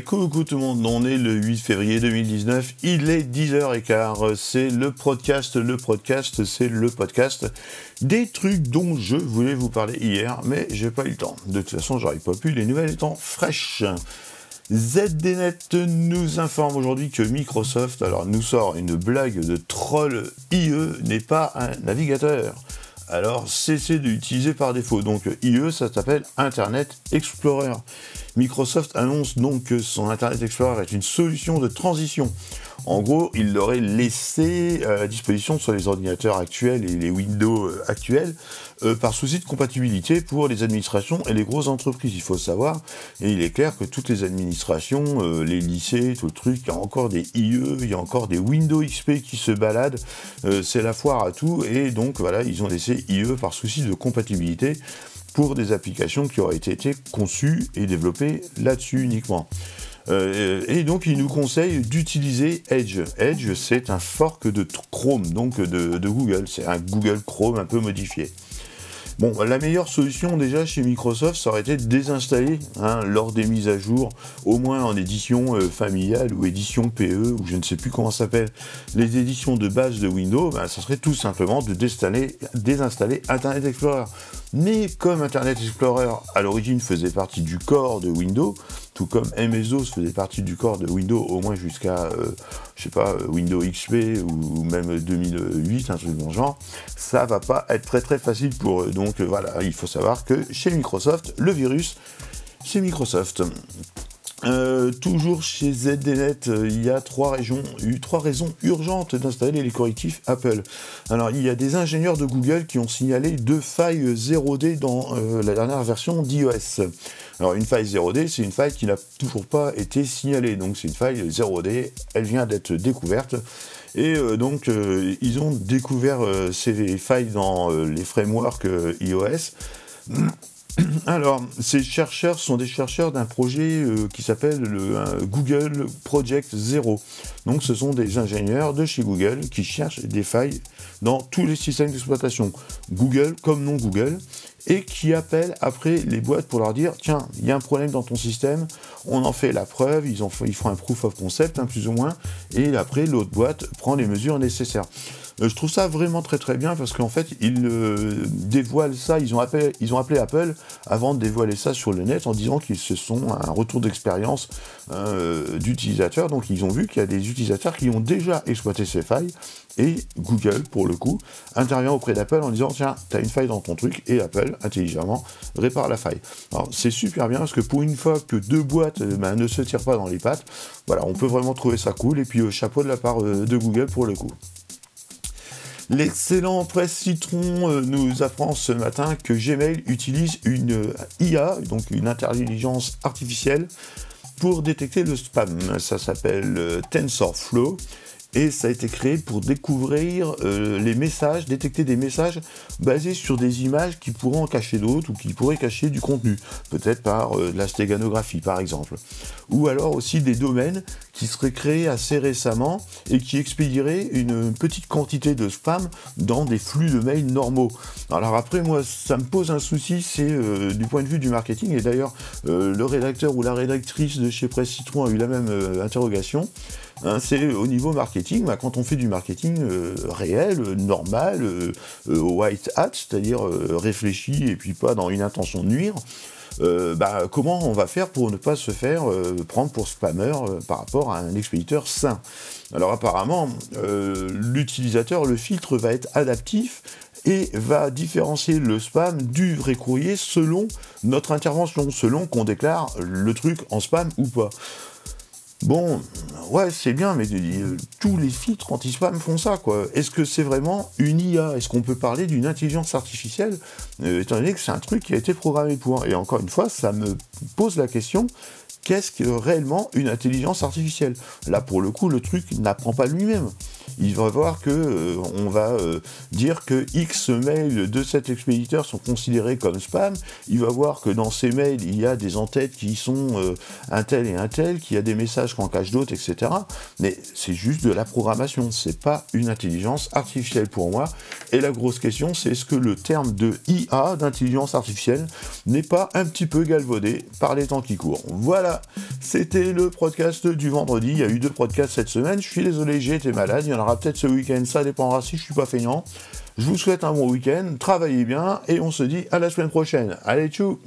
coucou tout le monde, on est le 8 février 2019, il est 10h15, c'est le podcast, le podcast, c'est le podcast des trucs dont je voulais vous parler hier, mais j'ai pas eu le temps. De toute façon, j'aurais pas pu, les nouvelles étant fraîches. ZDNet nous informe aujourd'hui que Microsoft alors, nous sort une blague de troll IE n'est pas un navigateur. Alors cessez d'utiliser par défaut. Donc IE, ça s'appelle Internet Explorer. Microsoft annonce donc que son Internet Explorer est une solution de transition. En gros, il l'aurait laissé à disposition sur les ordinateurs actuels et les Windows euh, actuels euh, par souci de compatibilité pour les administrations et les grosses entreprises, il faut savoir. Et il est clair que toutes les administrations, euh, les lycées, tout le truc, il y a encore des IE, il y a encore des Windows XP qui se baladent. C'est la foire à tout. Et donc voilà, ils ont laissé IE par souci de compatibilité pour des applications qui auraient été conçues et développées là-dessus uniquement. Euh, et donc, il nous conseille d'utiliser Edge. Edge, c'est un fork de Chrome, donc de, de Google. C'est un Google Chrome un peu modifié. Bon, la meilleure solution déjà chez Microsoft, ça aurait été de désinstaller hein, lors des mises à jour, au moins en édition euh, familiale ou édition PE, ou je ne sais plus comment ça s'appelle, les éditions de base de Windows, ben, ça serait tout simplement de désinstaller Internet Explorer. Mais comme Internet Explorer à l'origine faisait partie du corps de Windows, tout comme MSOS faisait partie du corps de Windows au moins jusqu'à, euh, je sais pas, euh, Windows XP ou, même 2008, un truc dans le genre, ça va pas être très très facile pour eux. Donc euh, voilà, il faut savoir que chez Microsoft, le virus, c'est Microsoft. Toujours chez ZDNet, il y a trois, régions, trois raisons urgentes d'installer les correctifs Apple. Alors, il y a des ingénieurs de Google qui ont signalé deux failles 0D dans la dernière version d'iOS. Alors une faille 0D, c'est une faille qui n'a toujours pas été signalée. Donc c'est une faille 0D, elle vient d'être découverte. Et euh, donc euh, ils ont découvert euh, ces failles dans les frameworks iOS. Alors, ces chercheurs sont des chercheurs d'un projet qui s'appelle le Google Project Zero. Donc, ce sont des ingénieurs de chez Google qui cherchent des failles dans tous les systèmes d'exploitation, Google comme non Google et qui appellent après les boîtes pour leur dire tiens, il y a un problème dans ton système, on en fait la preuve, ils, ils font un proof of concept, hein, plus ou moins, et après l'autre boîte prend les mesures nécessaires. Euh, je trouve ça vraiment très très bien parce qu'en fait, ils euh, dévoilent ça, ils ont appelé Apple avant de dévoiler ça sur le net en disant qu'ils se sont un retour d'expérience euh, d'utilisateurs. Donc ils ont vu qu'il y a des utilisateurs qui ont déjà exploité ces failles et Google, pour le coup, intervient auprès d'Apple en disant tiens, tu as une faille dans ton truc et Apple, intelligemment, répare la faille. Alors c'est super bien parce que pour une fois que deux boîtes ben, ne se tirent pas dans les pattes, voilà, on peut vraiment trouver ça cool et puis chapeau de la part de Google pour le coup. L'excellent Presse Citron euh, nous apprend ce matin que Gmail utilise une euh, IA, donc une intelligence artificielle, pour détecter le spam. Ça s'appelle euh, TensorFlow et ça a été créé pour découvrir les messages, détecter des messages basés sur des images qui pourraient en cacher d'autres ou qui pourraient cacher du contenu, peut-être par de la stéganographie par exemple. Ou alors aussi des domaines qui seraient créés assez récemment et qui expédieraient une petite quantité de spam dans des flux de mails normaux. Alors après moi ça me pose un souci, c'est euh, du point de vue du marketing et d'ailleurs le rédacteur ou la rédactrice de chez Presse Citron a eu la même interrogation. Hein, c'est au niveau marketing, bah, quand on fait du marketing euh, réel, euh, normal, euh, white hat, c'est-à-dire réfléchi et puis pas dans une intention de nuire, bah, comment on va faire pour ne pas se faire prendre pour spammer par rapport à un expéditeur sain? Alors apparemment, l'utilisateur, le filtre va être adaptif et va différencier le spam du vrai courrier selon notre intervention, selon qu'on déclare le truc en spam ou pas. Bon, ouais, c'est bien, mais euh, tous les filtres anti-spam font ça, quoi. Est-ce que c'est vraiment une IA Est-ce qu'on peut parler d'une intelligence artificielle euh, Étant donné que c'est un truc qui a été programmé pour? Et encore une fois, ça me pose la question qu'est-ce que réellement une intelligence artificielle? Là, pour le coup, le truc n'apprend pas lui-même. Il va voir que euh, on va euh, dire que X mails de cet expéditeur sont considérés comme spam. Il va voir que dans ces mails, il y a des entêtes qui sont euh, un tel et un tel, qu'il y a des messages qu'on cache d'autres, etc. Mais c'est juste de la programmation, c'est pas une intelligence artificielle pour moi. Et la grosse question, c'est est-ce que le terme de IA, d'intelligence artificielle, n'est pas un petit peu galvaudé par les temps qui courent? Voilà, c'était le podcast du vendredi. Il y a eu deux podcasts cette semaine. Je suis désolé, j'ai été malade. Il y en peut-être ce week-end. Ça dépendra si je suis pas feignant. Je vous souhaite un bon week-end. Travaillez bien et on se dit à la semaine prochaine. Allez, tchou